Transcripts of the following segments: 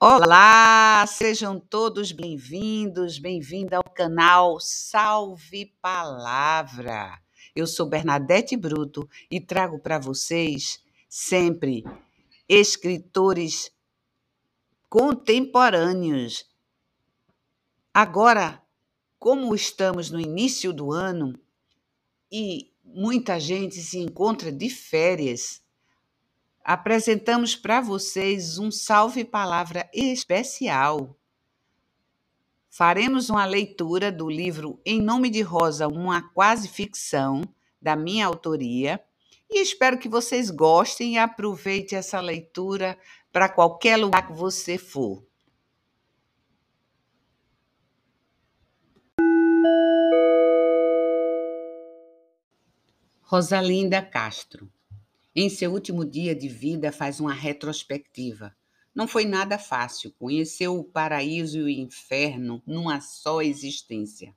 Olá, sejam todos bem-vindos, bem-vinda ao canal Salve Palavra. Eu sou Bernadette Bruto e trago para vocês sempre escritores contemporâneos. Agora, como estamos no início do ano e muita gente se encontra de férias, apresentamos para vocês um salve palavra especial. Faremos uma leitura do livro Em Nome de Rosa, uma quase ficção, da minha autoria, e espero que vocês gostem e aproveitem essa leitura para qualquer lugar que você for. Rosalinda Castro em seu último dia de vida, faz uma retrospectiva. Não foi nada fácil, conheceu o paraíso e o inferno numa só existência.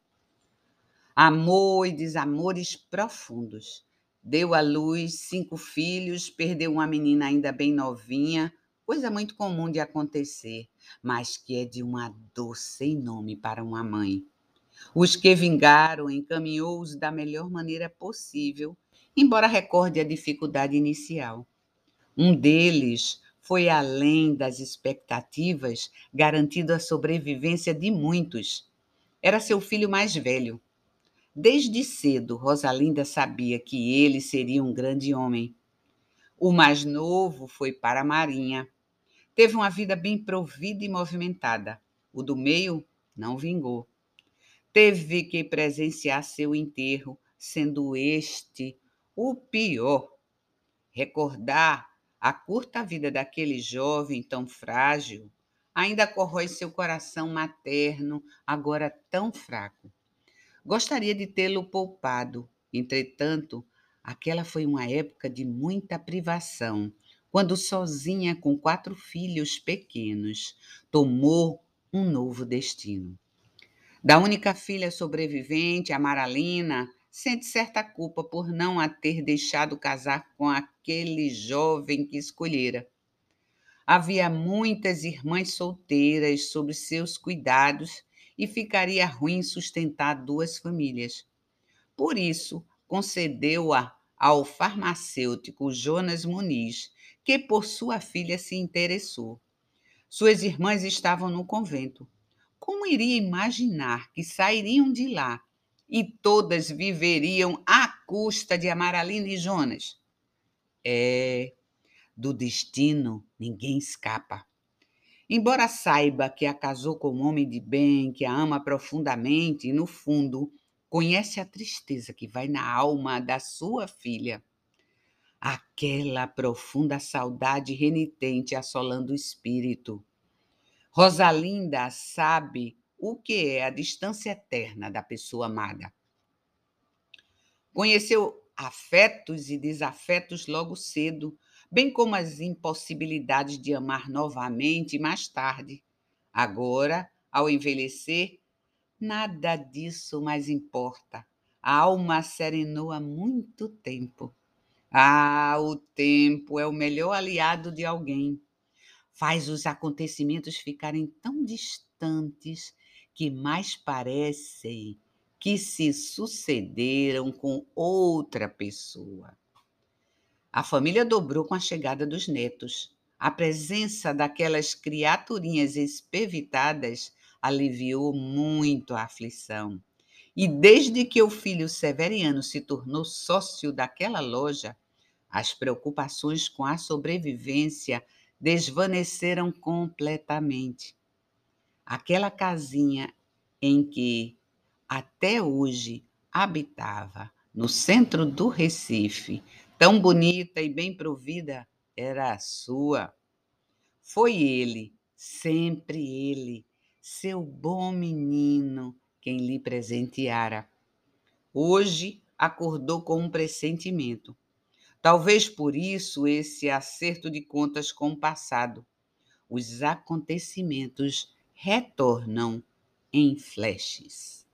Amor e desamores profundos. Deu à luz cinco filhos, perdeu uma menina ainda bem novinha, coisa muito comum de acontecer, mas que é de uma dor sem nome para uma mãe. Os que vingaram encaminhou-os da melhor maneira possível embora recorde a dificuldade inicial. Um deles foi além das expectativas, garantindo a sobrevivência de muitos. Era seu filho mais velho. Desde cedo, Rosalinda sabia que ele seria um grande homem. O mais novo foi para a Marinha. Teve uma vida bem provida e movimentada. O do meio não vingou. Teve que presenciar seu enterro, sendo este o pior, recordar a curta vida daquele jovem tão frágil ainda corrói seu coração materno, agora tão fraco. Gostaria de tê-lo poupado, entretanto, aquela foi uma época de muita privação, quando sozinha com quatro filhos pequenos, tomou um novo destino. Da única filha sobrevivente, a Maralina, sente certa culpa por não a ter deixado casar com aquele jovem que escolhera. Havia muitas irmãs solteiras sob seus cuidados e ficaria ruim sustentar duas famílias. Por isso, concedeu-a ao farmacêutico Jonas Muniz, que por sua filha se interessou. Suas irmãs estavam no convento. Como iria imaginar que sairiam de lá e todas viveriam à custa de Amaralina e Jonas. É, do destino ninguém escapa. Embora saiba que a casou com um homem de bem, que a ama profundamente e, no fundo, conhece a tristeza que vai na alma da sua filha. Aquela profunda saudade renitente assolando o espírito. Rosalinda sabe o que é a distância eterna da pessoa amada. Conheceu afetos e desafetos logo cedo, bem como as impossibilidades de amar novamente mais tarde. Agora, ao envelhecer, nada disso mais importa. A alma serenou há muito tempo. Ah, o tempo é o melhor aliado de alguém. Faz os acontecimentos ficarem tão distantes que mais parecem que se sucederam com outra pessoa. A família dobrou com a chegada dos netos. A presença daquelas criaturinhas espevitadas aliviou muito a aflição. E desde que o filho Severiano se tornou sócio daquela loja, as preocupações com a sobrevivência desvaneceram completamente aquela casinha em que até hoje habitava, no centro do Recife, tão bonita e bem provida, era a sua. Foi ele, sempre ele, seu bom menino, quem lhe presenteara. Hoje acordou com um pressentimento. Talvez por isso esse acerto de contas com o passado. Os acontecimentos retornam em flashes.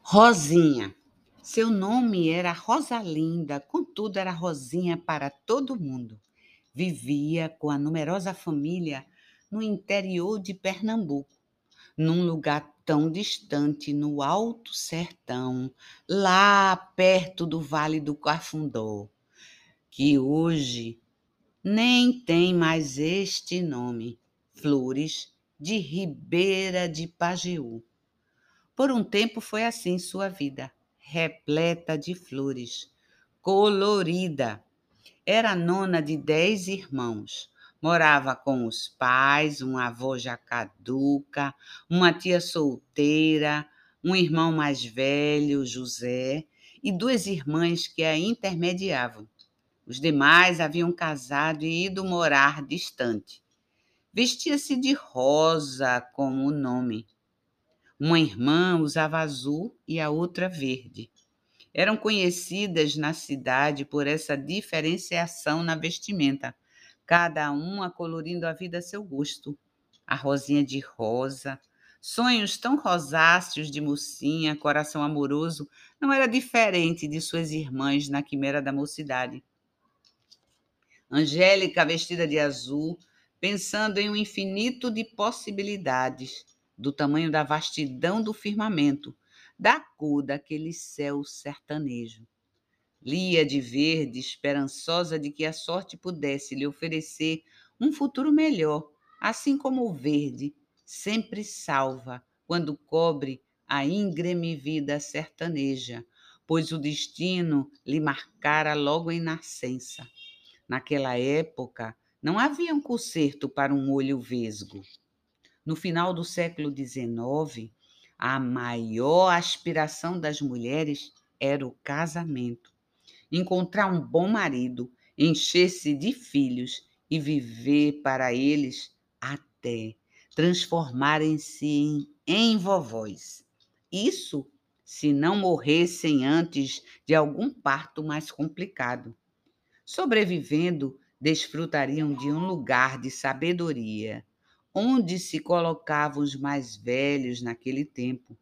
Rosinha. Seu nome era Rosalinda, contudo era Rosinha para todo mundo. Vivia com a numerosa família no interior de Pernambuco, num lugar tão distante no alto sertão, lá perto do Vale do Cafundó, que hoje nem tem mais este nome, Flores de Ribeira de Pajeú. Por um tempo foi assim sua vida, repleta de flores, colorida. Era nona de dez irmãos. Morava com os pais, um avô já caduca, uma tia solteira, um irmão mais velho, José, e duas irmãs que a intermediavam. Os demais haviam casado e ido morar distante. Vestia-se de rosa como o nome. Uma irmã usava azul e a outra verde. Eram conhecidas na cidade por essa diferenciação na vestimenta, cada uma colorindo a vida a seu gosto. A rosinha de rosa, sonhos tão rosáceos de mocinha, coração amoroso, não era diferente de suas irmãs na quimera da mocidade. Angélica, vestida de azul, pensando em um infinito de possibilidades, do tamanho da vastidão do firmamento, da cor daquele céu sertanejo. Lia de verde, esperançosa de que a sorte pudesse lhe oferecer um futuro melhor, assim como o verde sempre salva quando cobre a íngreme vida sertaneja, pois o destino lhe marcara logo em nascença. Naquela época, não havia um conserto para um olho vesgo. No final do século XIX, a maior aspiração das mulheres era o casamento. Encontrar um bom marido, encher-se de filhos e viver para eles até transformarem-se em, em vovós. Isso se não morressem antes de algum parto mais complicado. Sobrevivendo, desfrutariam de um lugar de sabedoria, onde se colocavam os mais velhos naquele tempo.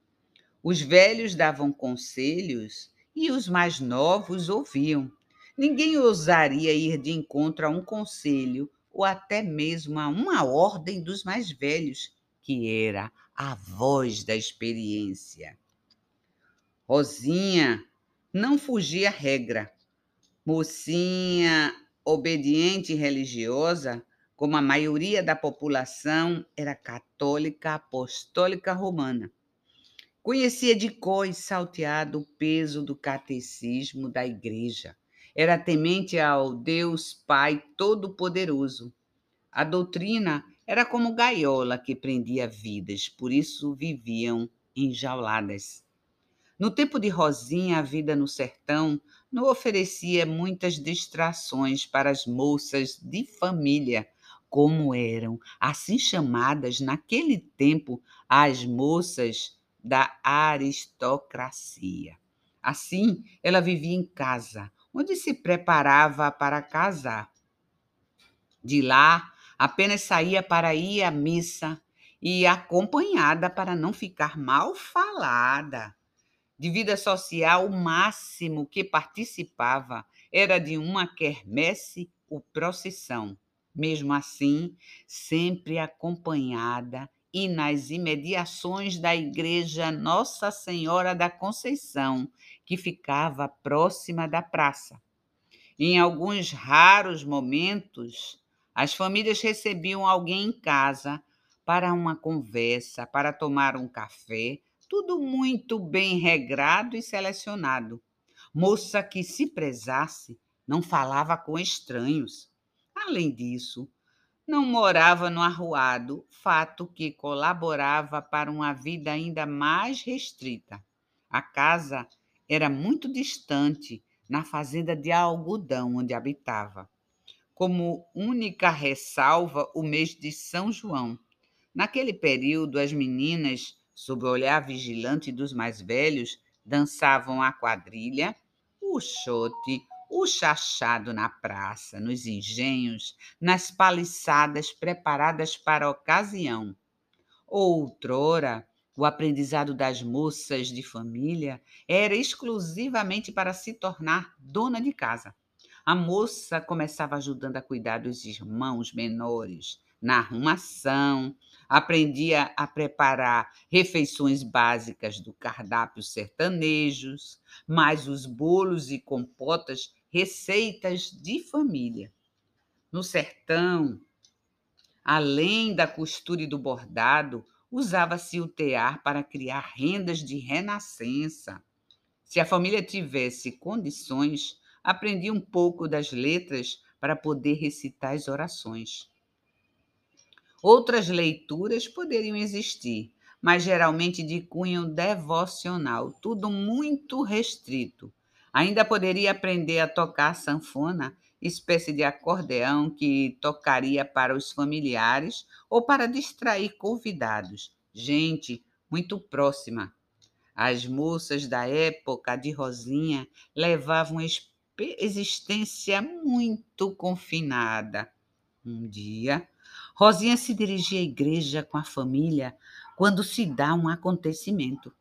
Os velhos davam conselhos e os mais novos ouviam. Ninguém ousaria ir de encontro a um conselho ou até mesmo a uma ordem dos mais velhos, que era a voz da experiência. Rosinha não fugia à regra, Mocinha obediente e religiosa, como a maioria da população, era católica apostólica romana. Conhecia de cor e salteado o peso do catecismo da igreja. Era temente ao Deus Pai Todo-Poderoso. A doutrina era como gaiola que prendia vidas, por isso viviam enjauladas. No tempo de Rosinha, a vida no sertão não oferecia muitas distrações para as moças de família, como eram assim chamadas naquele tempo as moças da aristocracia. Assim, ela vivia em casa, onde se preparava para casar. De lá, apenas saía para ir à missa e acompanhada para não ficar mal falada de vida social, o máximo que participava era de uma quermesse ou procissão. Mesmo assim, sempre acompanhada e nas imediações da igreja Nossa Senhora da Conceição, que ficava próxima da praça. Em alguns raros momentos, as famílias recebiam alguém em casa para uma conversa, para tomar um café tudo muito bem regrado e selecionado. Moça que se prezasse, não falava com estranhos. Além disso, não morava no arruado, fato que colaborava para uma vida ainda mais restrita. A casa era muito distante, na fazenda de algodão onde habitava. Como única ressalva, o mês de São João. Naquele período, as meninas sob o olhar vigilante dos mais velhos, dançavam a quadrilha, o chote, o chachado na praça, nos engenhos, nas paliçadas preparadas para a ocasião. Outrora, o aprendizado das moças de família era exclusivamente para se tornar dona de casa. A moça começava ajudando a cuidar dos irmãos menores, na arrumação, aprendia a preparar refeições básicas do cardápio sertanejos, mais os bolos e compotas, receitas de família. No sertão, além da costura e do bordado, usava-se o tear para criar rendas de renascença. Se a família tivesse condições, aprendia um pouco das letras para poder recitar as orações. Outras leituras poderiam existir, mas geralmente de cunho devocional, tudo muito restrito. Ainda poderia aprender a tocar sanfona, espécie de acordeão que tocaria para os familiares ou para distrair convidados, gente muito próxima. As moças da época de Rosinha levavam existência muito confinada. Um dia, Rosinha se dirigia à igreja com a família quando se dá um acontecimento.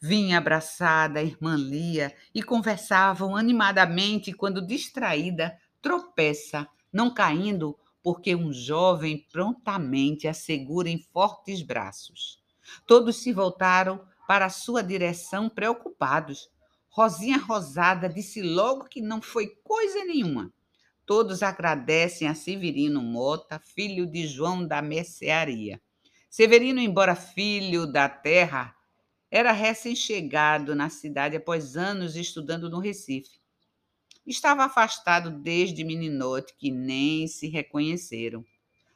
Vinha abraçada a irmã Lia e conversavam animadamente quando, distraída, tropeça, não caindo porque um jovem prontamente a segura em fortes braços. Todos se voltaram para a sua direção preocupados. Rosinha Rosada disse logo que não foi coisa nenhuma. Todos agradecem a Severino Mota, filho de João da Mercearia. Severino, embora filho da terra, era recém-chegado na cidade após anos estudando no Recife. Estava afastado desde meninote que nem se reconheceram.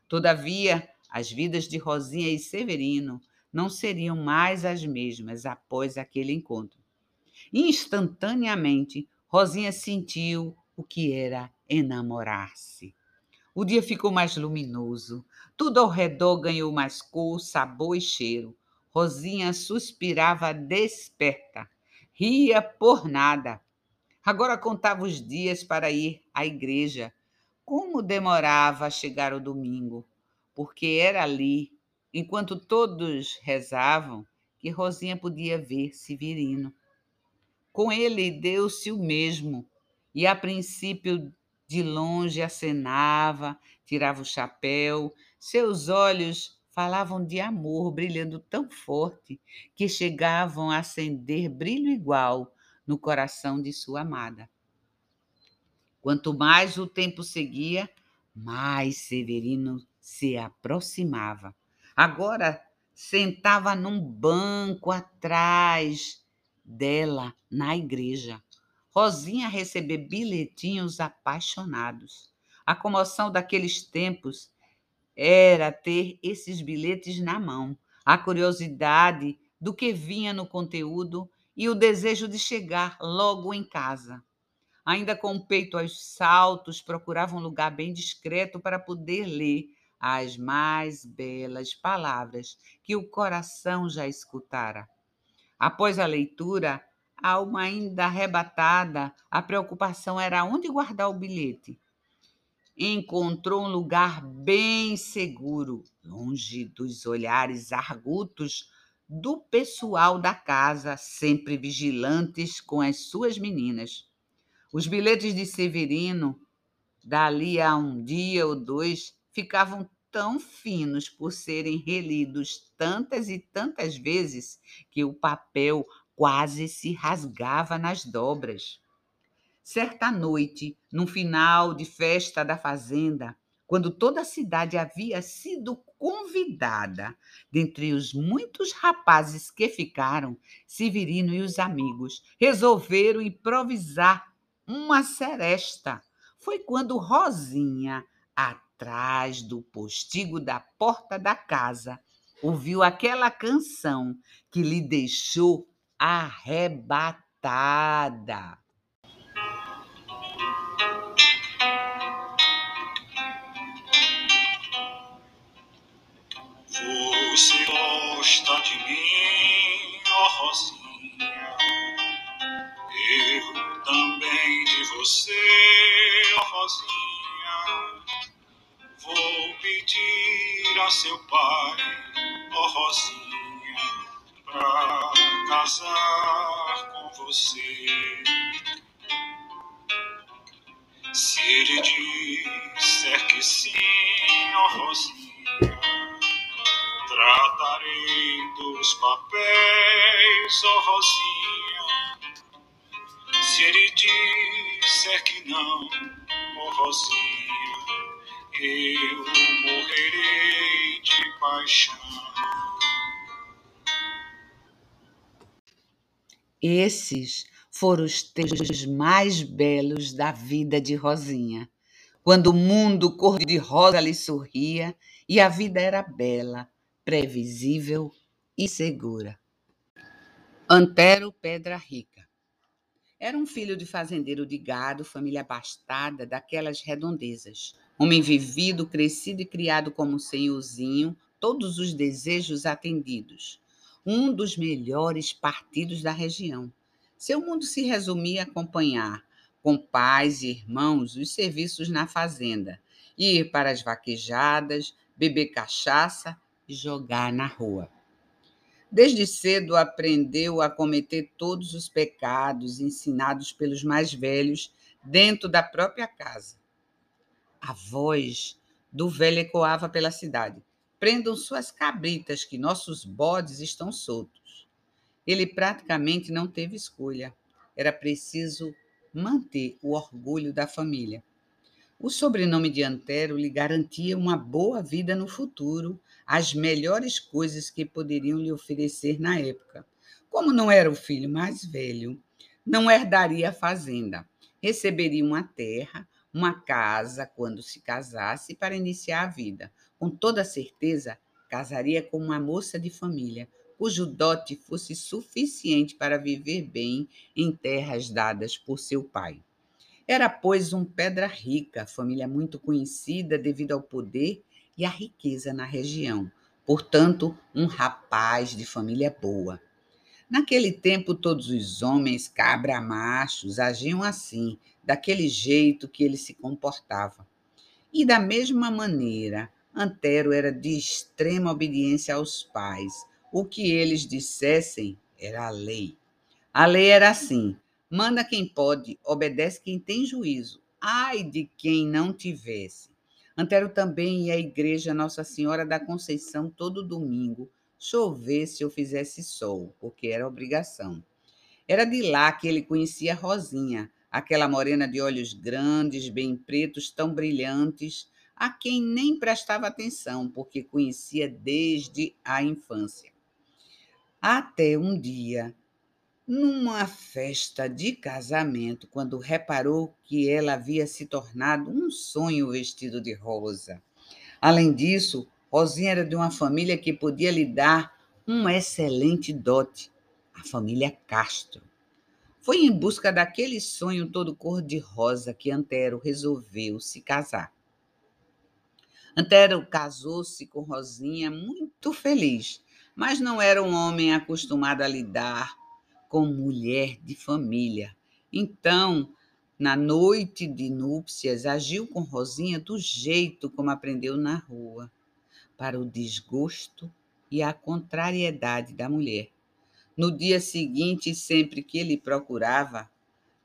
Todavia, as vidas de Rosinha e Severino não seriam mais as mesmas após aquele encontro. Instantaneamente, Rosinha sentiu o que era enamorar-se. O dia ficou mais luminoso, tudo ao redor ganhou mais cor, sabor e cheiro. Rosinha suspirava desperta, ria por nada. Agora contava os dias para ir à igreja. Como demorava a chegar o domingo, porque era ali, enquanto todos rezavam, que Rosinha podia ver Severino. Com ele deu-se o mesmo, e a princípio de longe acenava, tirava o chapéu, seus olhos falavam de amor, brilhando tão forte que chegavam a acender brilho igual no coração de sua amada. Quanto mais o tempo seguia, mais Severino se aproximava. Agora sentava num banco atrás dela na igreja. Rosinha receber bilhetinhos apaixonados. A comoção daqueles tempos era ter esses bilhetes na mão, a curiosidade do que vinha no conteúdo e o desejo de chegar logo em casa. Ainda com o peito aos saltos, procurava um lugar bem discreto para poder ler as mais belas palavras que o coração já escutara. Após a leitura, alma ainda arrebatada, a preocupação era onde guardar o bilhete. Encontrou um lugar bem seguro, longe dos olhares argutos do pessoal da casa, sempre vigilantes com as suas meninas. Os bilhetes de Severino, dali a um dia ou dois, ficavam tão finos por serem relidos tantas e tantas vezes que o papel quase se rasgava nas dobras. Certa noite, no final de festa da fazenda, quando toda a cidade havia sido convidada, dentre os muitos rapazes que ficaram, Severino e os amigos resolveram improvisar uma seresta. Foi quando Rosinha, atrás do postigo da porta da casa, ouviu aquela canção que lhe deixou arrebatada. Você gosta de mim, ó oh Rosinha. Eu também de você, ó oh Rosinha. Vou pedir a seu pai, ó oh Rosinha, pra casar com você. Se ele disser que sim, ó Rosinha rei dos papéis, oh Rosinha. Se ele disser que não, oh Rosinha, eu morrerei de paixão. Esses foram os tempos mais belos da vida de Rosinha, quando o mundo cor-de-rosa lhe sorria e a vida era bela, previsível e segura. Antero Pedra Rica era um filho de fazendeiro de gado, família abastada, daquelas redondezas. Homem vivido, crescido e criado como senhorzinho, todos os desejos atendidos. Um dos melhores partidos da região. Seu mundo se resumia a acompanhar, com pais e irmãos, os serviços na fazenda, ir para as vaquejadas, beber cachaça e jogar na rua. Desde cedo aprendeu a cometer todos os pecados ensinados pelos mais velhos dentro da própria casa. A voz do velho ecoava pela cidade. Prendam suas cabritas, que nossos bodes estão soltos. Ele praticamente não teve escolha. Era preciso manter o orgulho da família. O sobrenome de Antero lhe garantia uma boa vida no futuro, as melhores coisas que poderiam lhe oferecer na época. Como não era o filho mais velho, não herdaria a fazenda. Receberia uma terra, uma casa quando se casasse para iniciar a vida. Com toda certeza, casaria com uma moça de família, cujo dote fosse suficiente para viver bem em terras dadas por seu pai. Era, pois, um pedra rica, família muito conhecida devido ao poder e à riqueza na região. Portanto, um rapaz de família boa. Naquele tempo, todos os homens cabra-machos agiam assim, daquele jeito que ele se comportava. E da mesma maneira, Antero era de extrema obediência aos pais, o que eles dissessem era a lei. A lei era assim: manda quem pode, obedece quem tem juízo. Ai de quem não tivesse. Antero também ia à igreja Nossa Senhora da Conceição todo domingo, chovesse ou fizesse sol, porque era obrigação. Era de lá que ele conhecia Rosinha, aquela morena de olhos grandes, bem pretos, tão brilhantes, a quem nem prestava atenção, porque conhecia desde a infância. Até um dia, numa festa de casamento, quando reparou que ela havia se tornado um sonho vestido de rosa. Além disso, Rosinha era de uma família que podia lhe dar um excelente dote, a família Castro. Foi em busca daquele sonho todo cor-de-rosa que Antero resolveu se casar. Antero casou-se com Rosinha muito feliz, mas não era um homem acostumado a lidar com mulher de família. Então, na noite de núpcias, agiu com Rosinha do jeito como aprendeu na rua, para o desgosto e a contrariedade da mulher. No dia seguinte, sempre que ele procurava,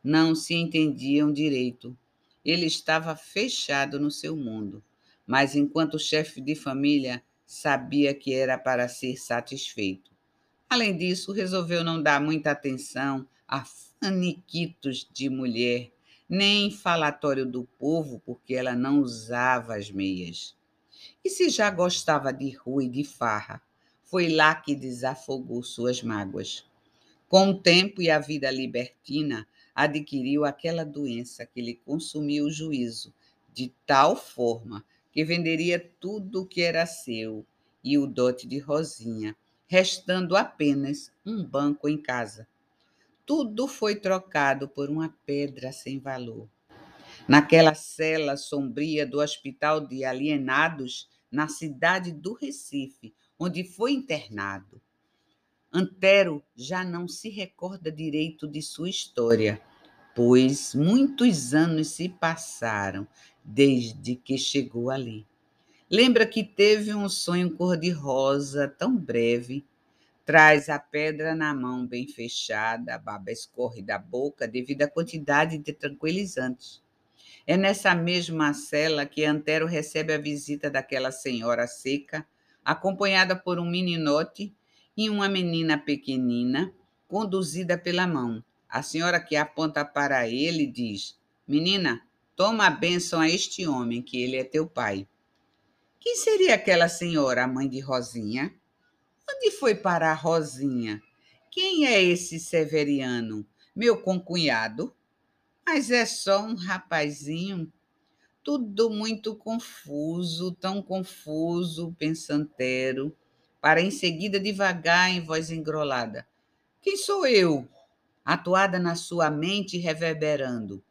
não se entendiam direito. Ele estava fechado no seu mundo, mas enquanto chefe de família, sabia que era para ser satisfeito. Além disso, resolveu não dar muita atenção a faniquitos de mulher, nem falatório do povo, porque ela não usava as meias. E se já gostava de rua e de farra, foi lá que desafogou suas mágoas. Com o tempo e a vida libertina, adquiriu aquela doença que lhe consumiu o juízo, de tal forma que venderia tudo o que era seu e o dote de Rosinha, restando apenas um banco em casa. Tudo foi trocado por uma pedra sem valor. Naquela cela sombria do Hospital de Alienados, na cidade do Recife, onde foi internado. Antero já não se recorda direito de sua história, pois muitos anos se passaram desde que chegou ali. Lembra que teve um sonho cor-de-rosa tão breve. Traz a pedra na mão bem fechada, a baba escorre da boca devido à quantidade de tranquilizantes. É nessa mesma cela que Antero recebe a visita daquela senhora seca, acompanhada por um meninote e uma menina pequenina, conduzida pela mão. A senhora que aponta para ele diz: Menina, toma a bênção a este homem, que ele é teu pai. Quem seria aquela senhora, a mãe de Rosinha? Onde foi parar Rosinha? Quem é esse Severiano? Meu concunhado? Mas é só um rapazinho. Tudo muito confuso, tão confuso, pensantero, para em seguida devagar em voz engrolada. Quem sou eu? Atuada na sua mente reverberando.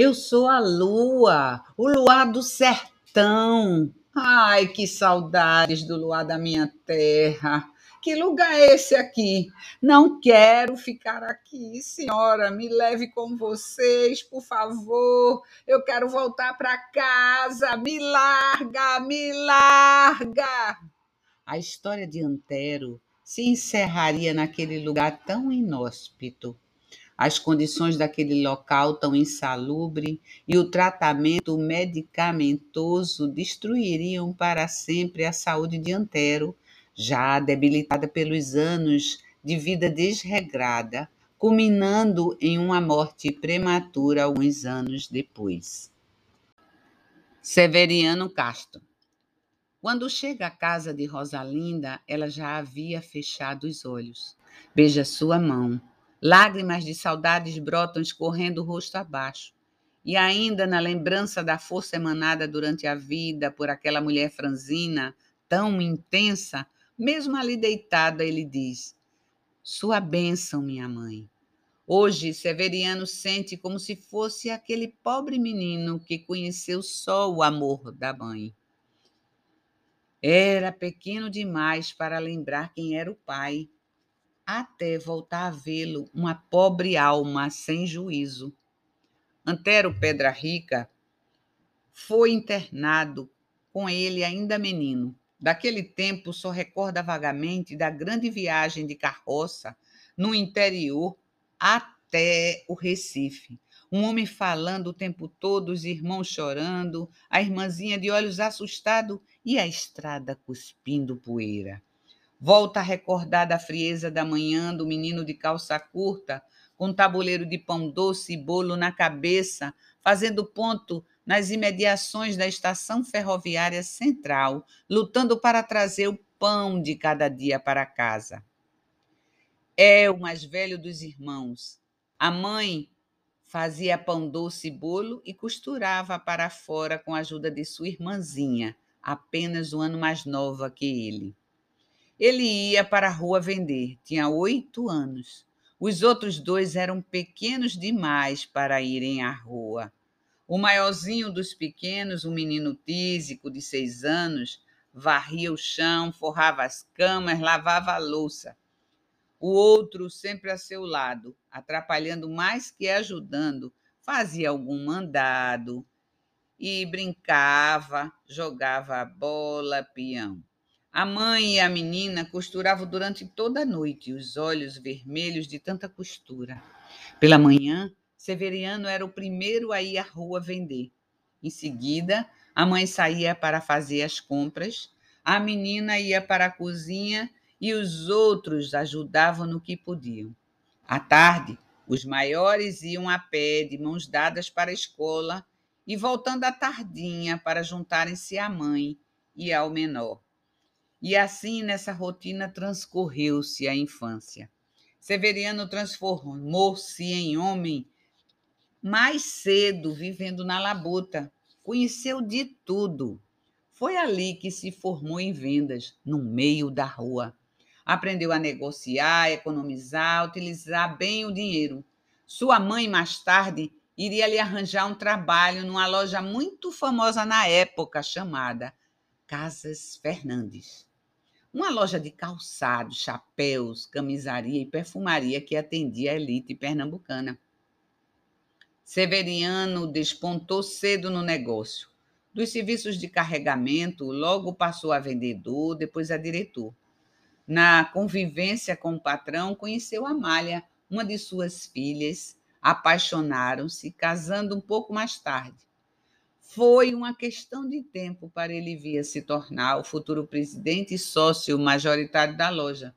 Eu sou a lua, o luar do sertão. Ai, que saudades do luar da minha terra. Que lugar é esse aqui? Não quero ficar aqui, senhora. Me leve com vocês, por favor. Eu quero voltar para casa. Me larga, me larga. A história de Antero se encerraria naquele lugar tão inóspito as condições daquele local tão insalubre e o tratamento medicamentoso destruiriam para sempre a saúde de Antero, já debilitada pelos anos de vida desregrada, culminando em uma morte prematura alguns anos depois. Severiano Castro. Quando chega à casa de Rosalinda, ela já havia fechado os olhos. Beija sua mão, Lágrimas de saudades brotam escorrendo o rosto abaixo. E ainda na lembrança da força emanada durante a vida por aquela mulher franzina, tão intensa, mesmo ali deitada, ele diz: Sua bênção, minha mãe. Hoje, Severiano sente como se fosse aquele pobre menino que conheceu só o amor da mãe. Era pequeno demais para lembrar quem era o pai até voltar a vê-lo uma pobre alma sem juízo. Antero Pedra Rica foi internado com ele ainda menino. Daquele tempo só recorda vagamente da grande viagem de carroça no interior até o Recife. Um homem falando o tempo todo, os irmãos chorando, a irmãzinha de olhos assustados e a estrada cuspindo poeira. Volta a recordar da frieza da manhã do menino de calça curta, com um tabuleiro de pão doce e bolo na cabeça, fazendo ponto nas imediações da estação ferroviária central, lutando para trazer o pão de cada dia para casa. É o mais velho dos irmãos. A mãe fazia pão doce e bolo e costurava para fora com a ajuda de sua irmãzinha, apenas um ano mais nova que ele. Ele ia para a rua vender, tinha oito anos. Os outros dois eram pequenos demais para irem à rua. O maiorzinho dos pequenos, um menino tísico de seis anos, varria o chão, forrava as camas, lavava a louça. O outro, sempre a seu lado, atrapalhando mais que ajudando, fazia algum mandado e brincava, jogava bola, peão. A mãe e a menina costuravam durante toda a noite, os olhos vermelhos de tanta costura. Pela manhã, Severiano era o primeiro a ir à rua vender. Em seguida, a mãe saía para fazer as compras, a menina ia para a cozinha e os outros ajudavam no que podiam. À tarde, os maiores iam a pé, de mãos dadas para a escola, e voltando à tardinha para juntarem-se à mãe e ao menor. E assim nessa rotina transcorreu-se a infância. Severiano transformou-se em homem mais cedo, vivendo na labuta. Conheceu de tudo. Foi ali que se formou em vendas, no meio da rua. Aprendeu a negociar, economizar, utilizar bem o dinheiro. Sua mãe, mais tarde, iria lhe arranjar um trabalho numa loja muito famosa na época, chamada Casas Fernandes uma loja de calçados, chapéus, camisaria e perfumaria que atendia a elite pernambucana. Severiano despontou cedo no negócio. Dos serviços de carregamento, logo passou a vendedor, depois a diretor. Na convivência com o patrão, conheceu Amália, uma de suas filhas, Apaixonaram-se, casando um pouco mais tarde. Foi uma questão de tempo para ele vir a se tornar o futuro presidente e sócio majoritário da loja.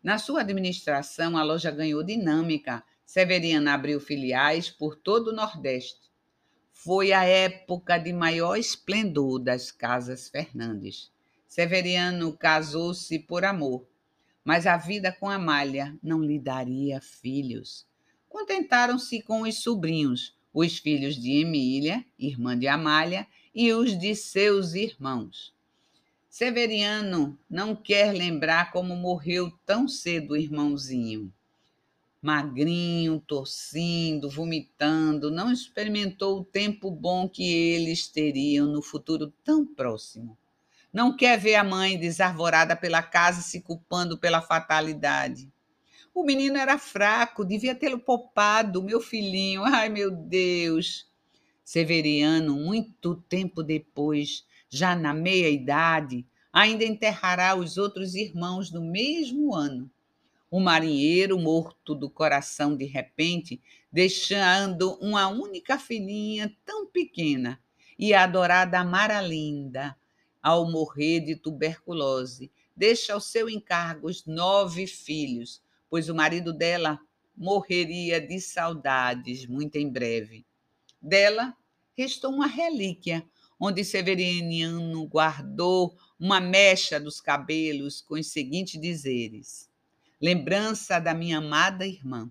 Na sua administração, a loja ganhou dinâmica. Severiana abriu filiais por todo o Nordeste. Foi a época de maior esplendor das casas Fernandes. Severiano casou-se por amor, mas a vida com Amália não lhe daria filhos. Contentaram-se com os sobrinhos, os filhos de Emília, irmã de Amália, e os de seus irmãos. Severiano não quer lembrar como morreu tão cedo o irmãozinho. Magrinho, tossindo, vomitando, não experimentou o tempo bom que eles teriam no futuro tão próximo. Não quer ver a mãe desarvorada pela casa se culpando pela fatalidade. O menino era fraco, devia tê-lo poupado, meu filhinho. Ai, meu Deus. Severiano, muito tempo depois, já na meia-idade, ainda enterrará os outros irmãos no mesmo ano. O marinheiro morto do coração de repente, deixando uma única filhinha tão pequena, e a adorada Mara Linda, ao morrer de tuberculose, deixa ao seu encargo os nove filhos, pois o marido dela morreria de saudades muito em breve. Dela restou uma relíquia, onde Severiano guardou uma mecha dos cabelos com os seguintes dizeres: Lembrança da minha amada irmã.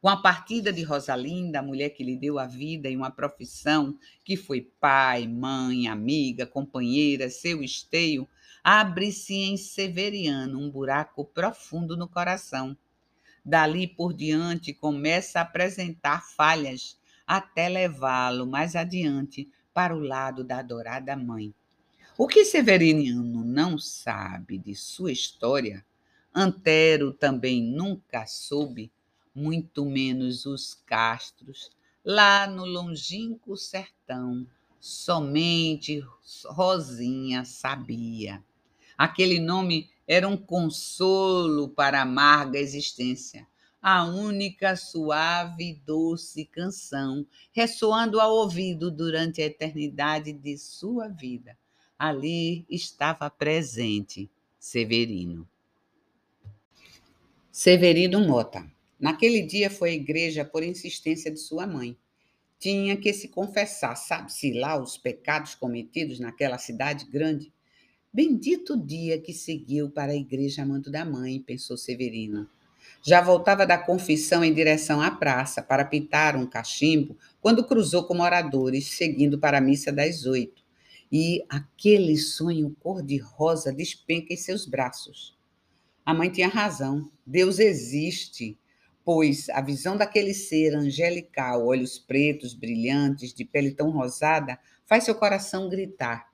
Com a partida de Rosalinda, a mulher que lhe deu a vida e uma profissão, que foi pai, mãe, amiga, companheira, seu esteio, abre-se em Severiano um buraco profundo no coração. Dali por diante começa a apresentar falhas, até levá-lo mais adiante para o lado da adorada mãe. O que Severiano não sabe de sua história, Antero também nunca soube muito menos os castros, lá no longínquo sertão, somente Rosinha sabia. Aquele nome era um consolo para a amarga existência, a única suave e doce canção ressoando ao ouvido durante a eternidade de sua vida. Ali estava presente Severino. Severino Mota. Naquele dia foi à igreja por insistência de sua mãe. Tinha que se confessar, sabe-se lá, os pecados cometidos naquela cidade grande. Bendito dia que seguiu para a igreja amando da mãe, pensou Severino. Já voltava da confissão em direção à praça para pintar um cachimbo quando cruzou com moradores, seguindo para a missa das oito. E aquele sonho cor-de-rosa despenca em seus braços. A mãe tinha razão. Deus existe pois a visão daquele ser angelical, olhos pretos, brilhantes, de pele tão rosada, faz seu coração gritar: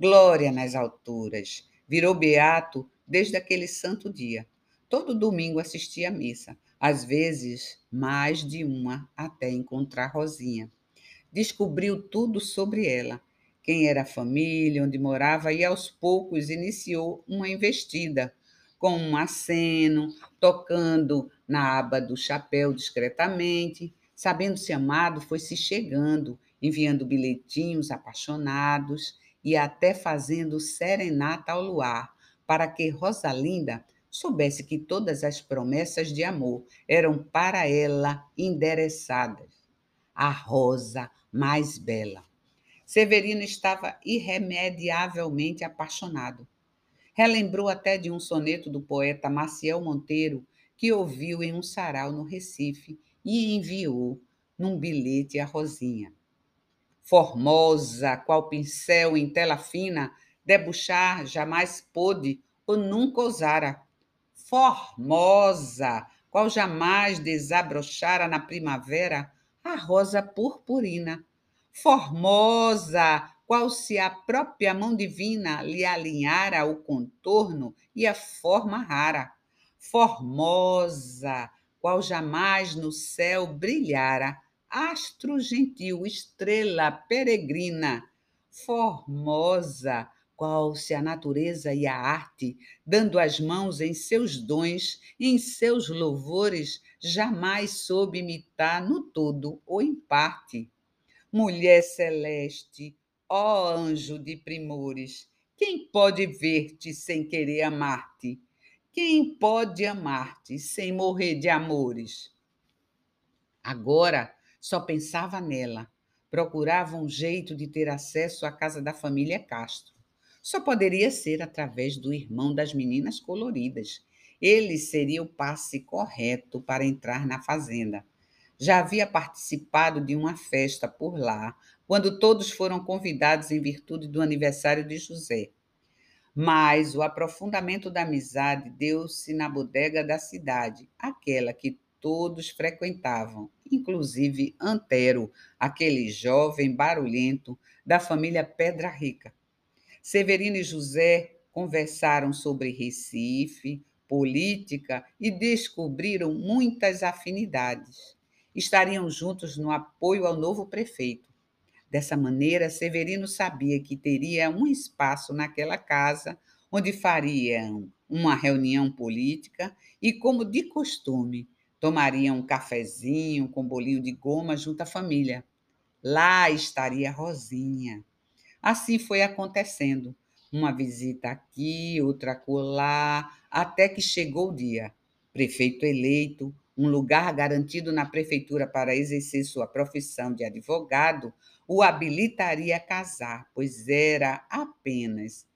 Glória nas alturas! Virou beato desde aquele santo dia. Todo domingo assistia à missa, às vezes mais de uma, até encontrar Rosinha. Descobriu tudo sobre ela, quem era a família, onde morava, e aos poucos iniciou uma investida com um aceno, tocando na aba do chapéu discretamente, sabendo-se amado, foi se chegando, enviando bilhetinhos apaixonados e até fazendo serenata ao luar, para que Rosalinda soubesse que todas as promessas de amor eram para ela endereçadas. A rosa mais bela. Severino estava irremediavelmente apaixonado Relembrou até de um soneto do poeta Maciel Monteiro, que ouviu em um sarau no Recife e enviou num bilhete a Rosinha. Formosa, qual pincel em tela fina, debuxar jamais pôde ou nunca ousara. Formosa, qual jamais desabrochara na primavera a rosa purpurina. Formosa, qual se a própria mão divina lhe alinhara o contorno e a forma rara, formosa, qual jamais no céu brilhara, astro gentil, estrela peregrina, formosa, qual se a natureza e a arte, dando as mãos em seus dons e em seus louvores, jamais soube imitar no todo ou em parte. Mulher celeste, ó anjo de primores, quem pode ver-te sem querer amar-te? Quem pode amar-te sem morrer de amores? Agora só pensava nela. Procurava um jeito de ter acesso à casa da família Castro. Só poderia ser através do irmão das meninas coloridas. Ele seria o passe correto para entrar na fazenda. Já havia participado de uma festa por lá, quando todos foram convidados em virtude do aniversário de José. Mas o aprofundamento da amizade deu-se na bodega da cidade, aquela que todos frequentavam, inclusive Antero, aquele jovem barulhento da família Pedra Rica. Severino e José conversaram sobre Recife, política e descobriram muitas afinidades. Estariam juntos no apoio ao novo prefeito. Dessa maneira, Severino sabia que teria um espaço naquela casa onde fariam uma reunião política e, como de costume, tomariam um cafezinho com bolinho de goma junto à família. Lá estaria Rosinha. Assim foi acontecendo. Uma visita aqui, outra acolá, até que chegou o dia. Prefeito eleito, um lugar garantido na prefeitura para exercer sua profissão de advogado, o habilitaria a casar, pois era apenas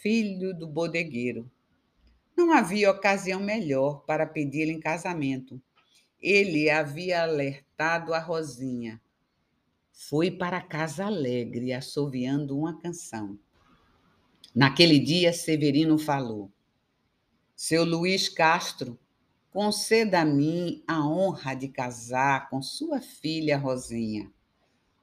filho do bodegueiro. Não havia ocasião melhor para pedi-lo em casamento. Ele havia alertado a Rosinha. Foi para casa alegre, assoviando uma canção. Naquele dia, Severino falou: Seu Luiz Castro, conceda a mim a honra de casar com sua filha Rosinha.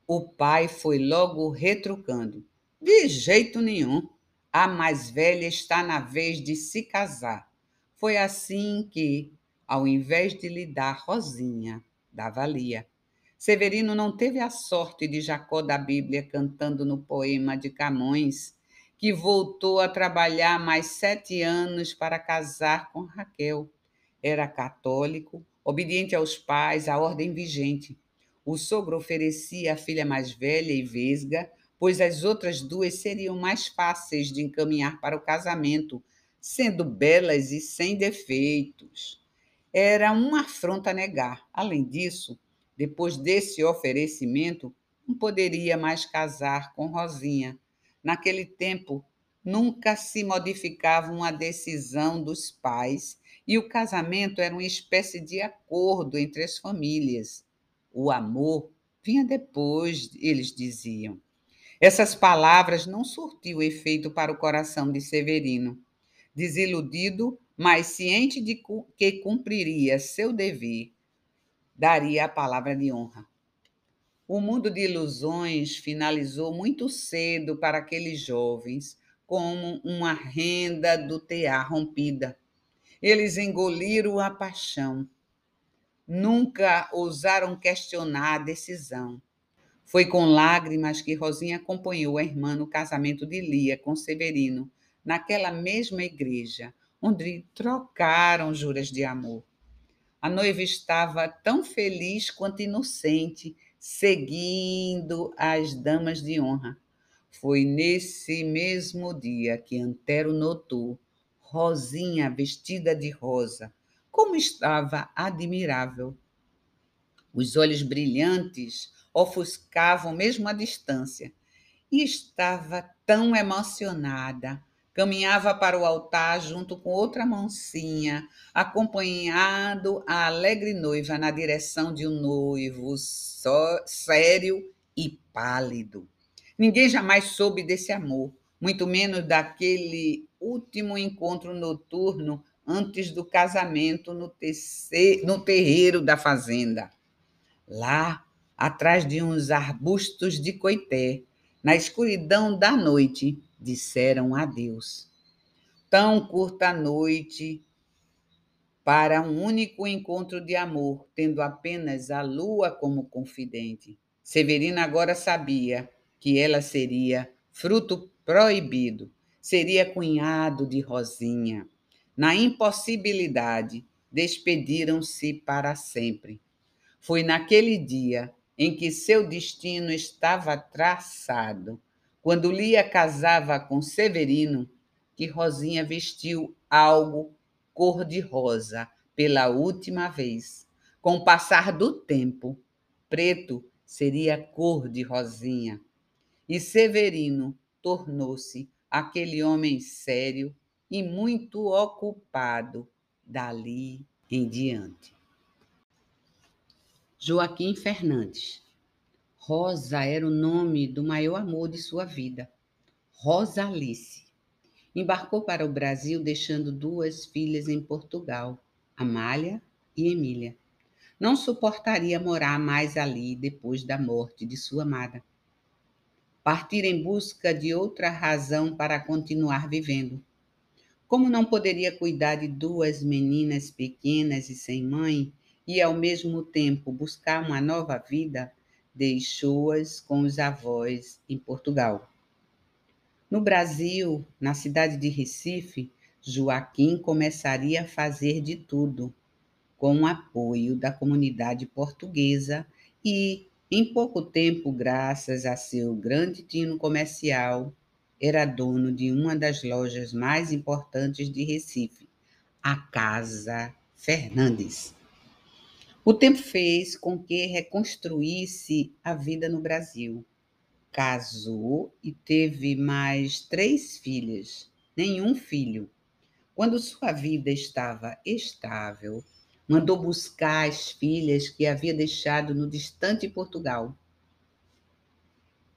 O pai foi logo retrucando: De jeito nenhum. A mais velha está na vez de se casar. Foi assim que, ao invés de lhe dar Rosinha, dava Lia. Severino não teve a sorte de Jacó da Bíblia cantando no poema de Camões, que voltou a trabalhar mais sete anos para casar com Raquel. Era católico, obediente aos pais, à ordem vigente. O sogro oferecia a filha mais velha e vesga, pois as outras duas seriam mais fáceis de encaminhar para o casamento, sendo belas e sem defeitos. Era uma afronta negar. Além disso, depois desse oferecimento, não poderia mais casar com Rosinha. Naquele tempo, nunca se modificava uma decisão dos pais e o casamento era uma espécie de acordo entre as famílias. O amor vinha depois, eles diziam. Essas palavras não surtiu efeito para o coração de Severino. Desiludido, mas ciente de que cumpriria seu dever, daria a palavra de honra. O mundo de ilusões finalizou muito cedo para aqueles jovens, como uma renda do tear rompida. Eles engoliram a paixão. Nunca ousaram questionar a decisão. Foi com lágrimas que Rosinha acompanhou a irmã no casamento de Lia com Severino, naquela mesma igreja, onde trocaram juras de amor. A noiva estava tão feliz quanto inocente, seguindo as damas de honra. Foi nesse mesmo dia que Antero notou Rosinha vestida de rosa. Como estava admirável! Os olhos brilhantes ofuscavam mesmo à distância. E estava tão emocionada. Caminhava para o altar junto com outra mansinha, acompanhado a alegre noiva na direção de um noivo só, sério e pálido. Ninguém jamais soube desse amor, muito menos daquele último encontro noturno antes do casamento no, terceiro, no terreiro da fazenda. Lá, atrás de uns arbustos de coité, na escuridão da noite, disseram adeus. Tão curta noite para um único encontro de amor, tendo apenas a lua como confidente. Severina agora sabia que ela seria fruto proibido. Seria cunhado de Rosinha. Na impossibilidade, despediram-se para sempre. Foi naquele dia em que seu destino estava traçado, quando Lia casava com Severino, que Rosinha vestiu algo cor-de-rosa pela última vez. Com o passar do tempo, preto seria cor de Rosinha. E Severino tornou-se aquele homem sério e muito ocupado dali em diante. Joaquim Fernandes. Rosa era o nome do maior amor de sua vida. Rosa Alice. Embarcou para o Brasil deixando duas filhas em Portugal, Amália e Emília. Não suportaria morar mais ali depois da morte de sua amada. Partir em busca de outra razão para continuar vivendo. Como não poderia cuidar de duas meninas pequenas e sem mãe, e, ao mesmo tempo, buscar uma nova vida, deixou-as com os avós em Portugal. No Brasil, na cidade de Recife, Joaquim começaria a fazer de tudo, com o apoio da comunidade portuguesa e, em pouco tempo, graças a seu grande tino comercial, era dono de uma das lojas mais importantes de Recife, a Casa Fernandes. O tempo fez com que reconstruísse a vida no Brasil. Casou e teve mais três filhas, nenhum filho. Quando sua vida estava estável, mandou buscar as filhas que havia deixado no distante Portugal.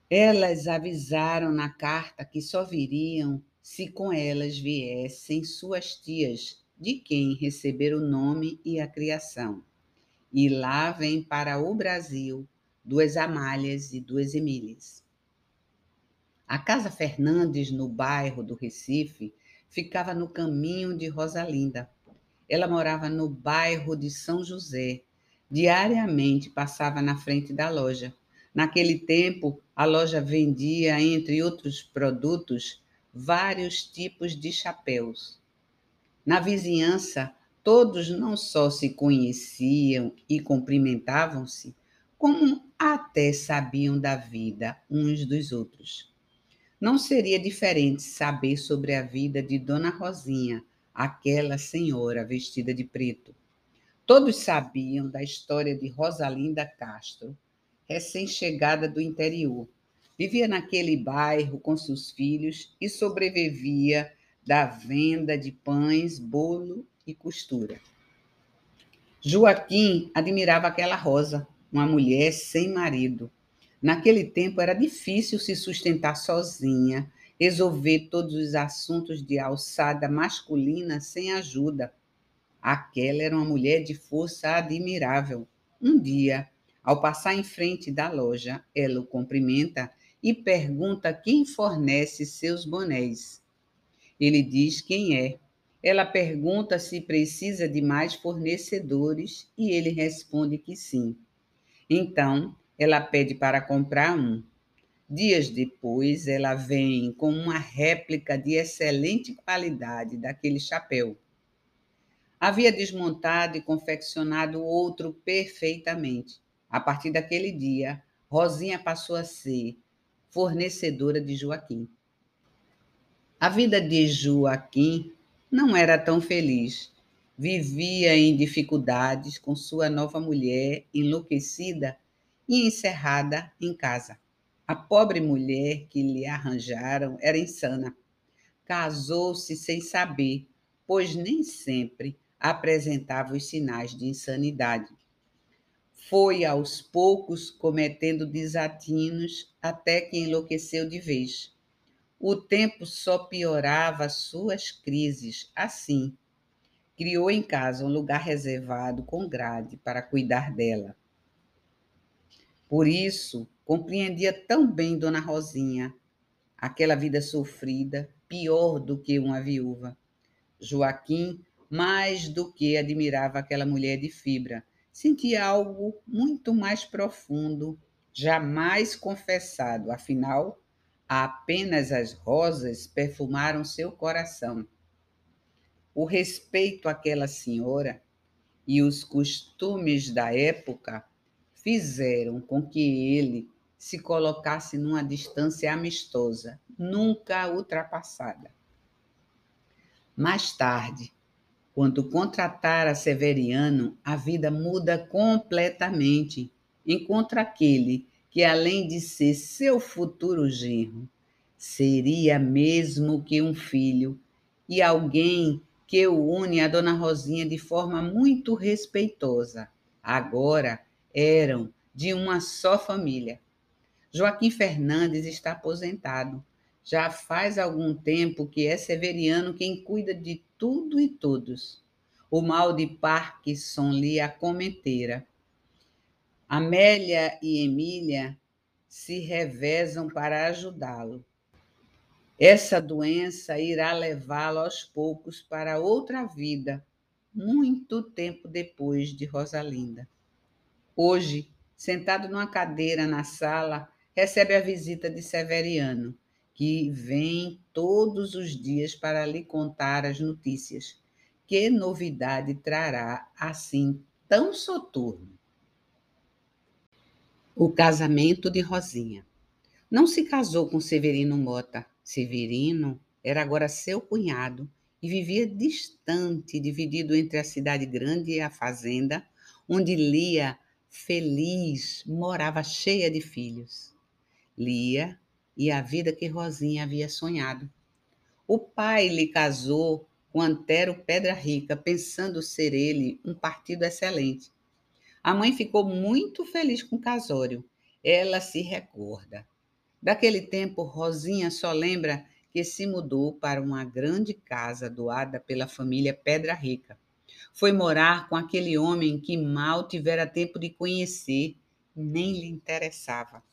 Elas avisaram na carta que só viriam se com elas viessem suas tias, de quem receberam o nome e a criação. E lá vem para o Brasil duas Amálias e duas Emílias. A Casa Fernandes, no bairro do Recife, ficava no caminho de Rosalinda. Ela morava no bairro de São José. Diariamente passava na frente da loja. Naquele tempo, a loja vendia, entre outros produtos, vários tipos de chapéus. Na vizinhança, Todos não só se conheciam e cumprimentavam-se, como até sabiam da vida uns dos outros. Não seria diferente saber sobre a vida de Dona Rosinha, aquela senhora vestida de preto. Todos sabiam da história de Rosalinda Castro, recém-chegada do interior. Vivia naquele bairro com seus filhos e sobrevivia da venda de pães, bolo e costura. Joaquim admirava aquela Rosa, uma mulher sem marido. Naquele tempo era difícil se sustentar sozinha, resolver todos os assuntos de alçada masculina sem ajuda. Aquela era uma mulher de força admirável. Um dia, ao passar em frente da loja, ela o cumprimenta e pergunta quem fornece seus bonés. Ele diz quem é ela pergunta se precisa de mais fornecedores e ele responde que sim. Então, ela pede para comprar um. Dias depois, ela vem com uma réplica de excelente qualidade daquele chapéu. Havia desmontado e confeccionado outro perfeitamente. A partir daquele dia, Rosinha passou a ser fornecedora de Joaquim. A vida de Joaquim não era tão feliz. Vivia em dificuldades com sua nova mulher, enlouquecida e encerrada em casa. A pobre mulher que lhe arranjaram era insana. Casou-se sem saber, pois nem sempre apresentava os sinais de insanidade. Foi aos poucos cometendo desatinos até que enlouqueceu de vez. O tempo só piorava suas crises. Assim, criou em casa um lugar reservado com grade para cuidar dela. Por isso, compreendia tão bem Dona Rosinha, aquela vida sofrida, pior do que uma viúva. Joaquim, mais do que admirava aquela mulher de fibra, sentia algo muito mais profundo, jamais confessado, afinal, Apenas as rosas perfumaram seu coração. O respeito àquela senhora e os costumes da época fizeram com que ele se colocasse numa distância amistosa, nunca ultrapassada. Mais tarde, quando contratara Severiano, a vida muda completamente. Encontra aquele que, além de ser seu futuro genro, seria mesmo que um filho e alguém que o une a Dona Rosinha de forma muito respeitosa. Agora eram de uma só família. Joaquim Fernandes está aposentado. Já faz algum tempo que é Severiano quem cuida de tudo e todos. O mal de Parkinson lhe acometera. Amélia e Emília se revezam para ajudá-lo. Essa doença irá levá-lo aos poucos para outra vida, muito tempo depois de Rosalinda. Hoje, sentado numa cadeira na sala, recebe a visita de Severiano, que vem todos os dias para lhe contar as notícias. Que novidade trará assim tão soturno? O casamento de Rosinha. Não se casou com Severino Mota. Severino era agora seu cunhado e vivia distante, dividido entre a cidade grande e a fazenda, onde Lia, feliz, morava cheia de filhos. Lia e a vida que Rosinha havia sonhado. O pai lhe casou com Antero Pedra Rica, pensando ser ele um partido excelente. A mãe ficou muito feliz com o casório. Ela se recorda. Daquele tempo, Rosinha só lembra que se mudou para uma grande casa doada pela família Pedra Rica. Foi morar com aquele homem que mal tivera tempo de conhecer, nem lhe interessava.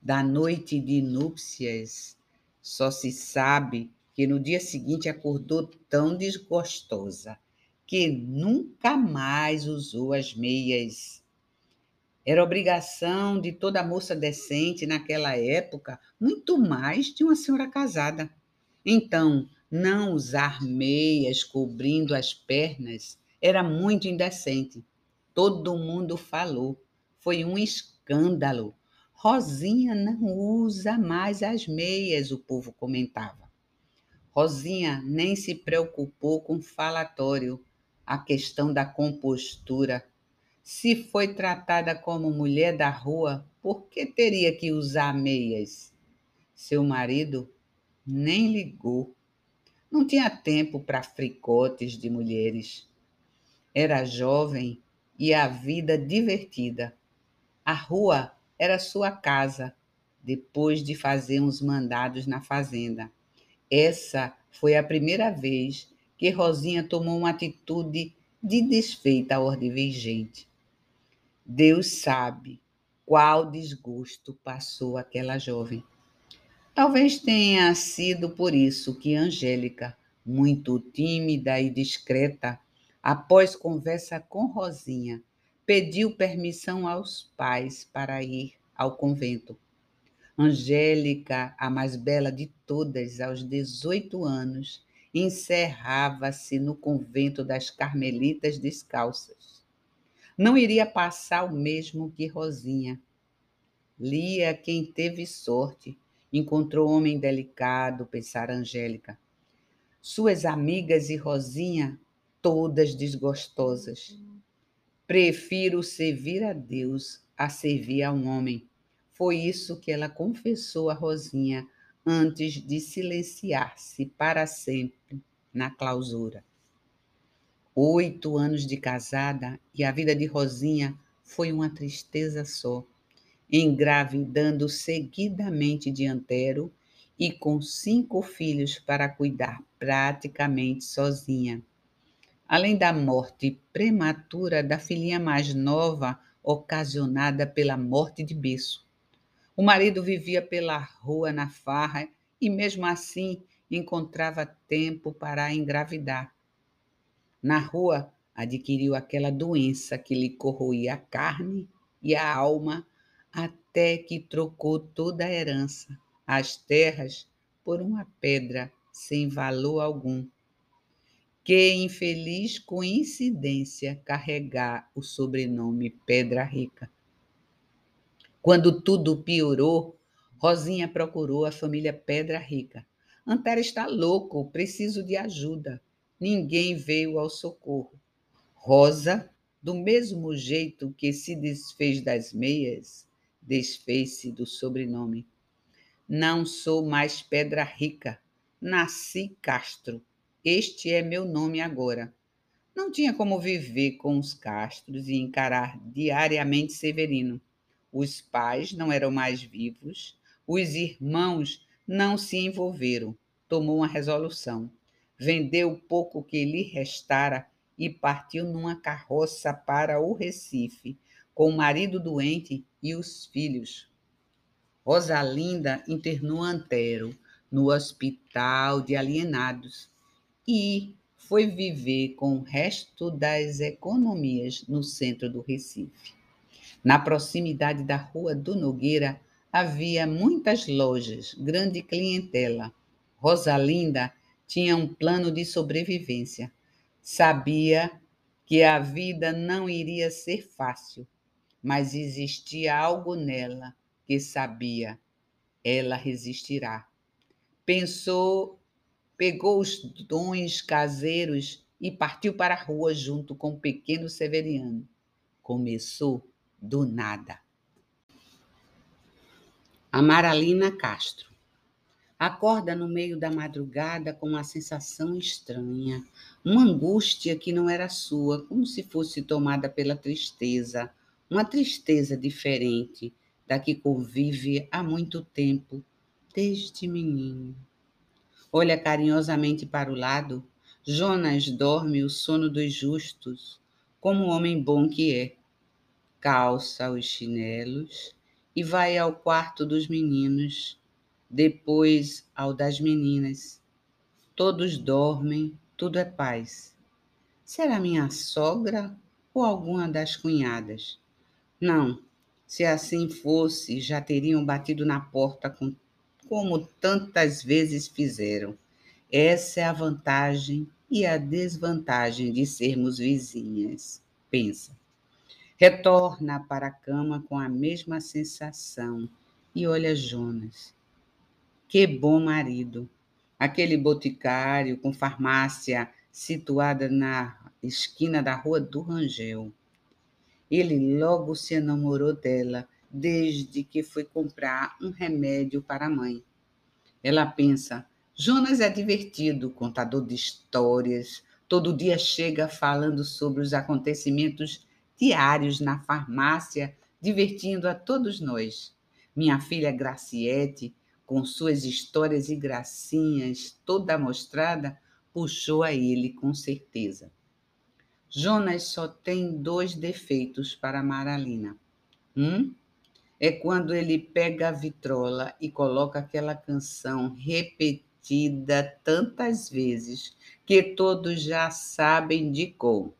Da noite de núpcias, só se sabe que no dia seguinte acordou tão desgostosa que nunca mais usou as meias. Era obrigação de toda moça decente naquela época, muito mais de uma senhora casada. Então, não usar meias cobrindo as pernas era muito indecente. Todo mundo falou. Foi um escândalo. Rosinha não usa mais as meias, o povo comentava. Rosinha nem se preocupou com falatório a questão da compostura. Se foi tratada como mulher da rua, por que teria que usar meias? Seu marido nem ligou. Não tinha tempo para fricotes de mulheres. Era jovem e a vida divertida. A rua era sua casa, depois de fazer uns mandados na fazenda. Essa foi a primeira vez que Rosinha tomou uma atitude de desfeita à ordem vigente. Deus sabe qual desgosto passou aquela jovem. Talvez tenha sido por isso que Angélica, muito tímida e discreta, após conversa com Rosinha, pediu permissão aos pais para ir ao convento. Angélica, a mais bela de todas, aos 18 anos, encerrava-se no convento das Carmelitas Descalças. Não iria passar o mesmo que Rosinha. Lia quem teve sorte, encontrou homem delicado, pensara Angélica. Suas amigas e Rosinha, todas desgostosas. Prefiro servir a Deus a servir a um homem. Foi isso que ela confessou a Rosinha antes de silenciar-se para sempre na clausura. Oito anos de casada e a vida de Rosinha foi uma tristeza só, engravidando seguidamente de Antero e com cinco filhos para cuidar praticamente sozinha. Além da morte prematura da filhinha mais nova, ocasionada pela morte de berço. O marido vivia pela rua na farra e, mesmo assim, encontrava tempo para engravidar. Na rua, adquiriu aquela doença que lhe corroía a carne e a alma até que trocou toda a herança. as terras por uma pedra sem valor algum. Que infeliz coincidência carregar o sobrenome Pedra Rica. Quando tudo piorou, Rosinha procurou a família Pedra Rica. Antero está louco, preciso de ajuda. Ninguém veio ao socorro. Rosa, do mesmo jeito que se desfez das meias, desfez-se do sobrenome. Não sou mais Pedra Rica, nasci Castro. Este é meu nome agora. Não tinha como viver com os Castros e encarar diariamente Severino. Os pais não eram mais vivos, os irmãos não se envolveram. Tomou uma resolução. Vendeu o pouco que lhe restara e partiu numa carroça para o Recife, com o marido doente e os filhos. Rosalinda internou Antero no hospital de alienados e foi viver com o resto das economias no centro do Recife. Na proximidade da Rua do Nogueira havia muitas lojas, grande clientela. Rosalinda tinha um plano de sobrevivência. Sabia que a vida não iria ser fácil, mas existia algo nela que sabia, ela resistirá. Pensou, pegou os dons caseiros e partiu para a rua junto com o pequeno Severiano. Começou do nada. Amaralina Castro. Acorda no meio da madrugada com uma sensação estranha, uma angústia que não era sua, como se fosse tomada pela tristeza, uma tristeza diferente, da que convive há muito tempo, desde menino. Olha carinhosamente para o lado. Jonas dorme o sono dos justos, como homem bom que é. Calça os chinelos e vai ao quarto dos meninos, depois ao das meninas. Todos dormem, tudo é paz. Será minha sogra ou alguma das cunhadas? Não, se assim fosse, já teriam batido na porta com, como tantas vezes fizeram. Essa é a vantagem e a desvantagem de sermos vizinhas. Pensa. Retorna para a cama com a mesma sensação e olha Jonas. Que bom marido! Aquele boticário com farmácia situada na esquina da rua do Rangel. Ele logo se enamorou dela, desde que foi comprar um remédio para a mãe. Ela pensa: Jonas é divertido, contador de histórias, todo dia chega falando sobre os acontecimentos diários na farmácia, divertindo a todos nós. Minha filha Graciete, com suas histórias e gracinhas toda mostrada, puxou a ele com certeza. Jonas só tem dois defeitos para Maralina. Um é quando ele pega a vitrola e coloca aquela canção repetida tantas vezes que todos já sabem de cor.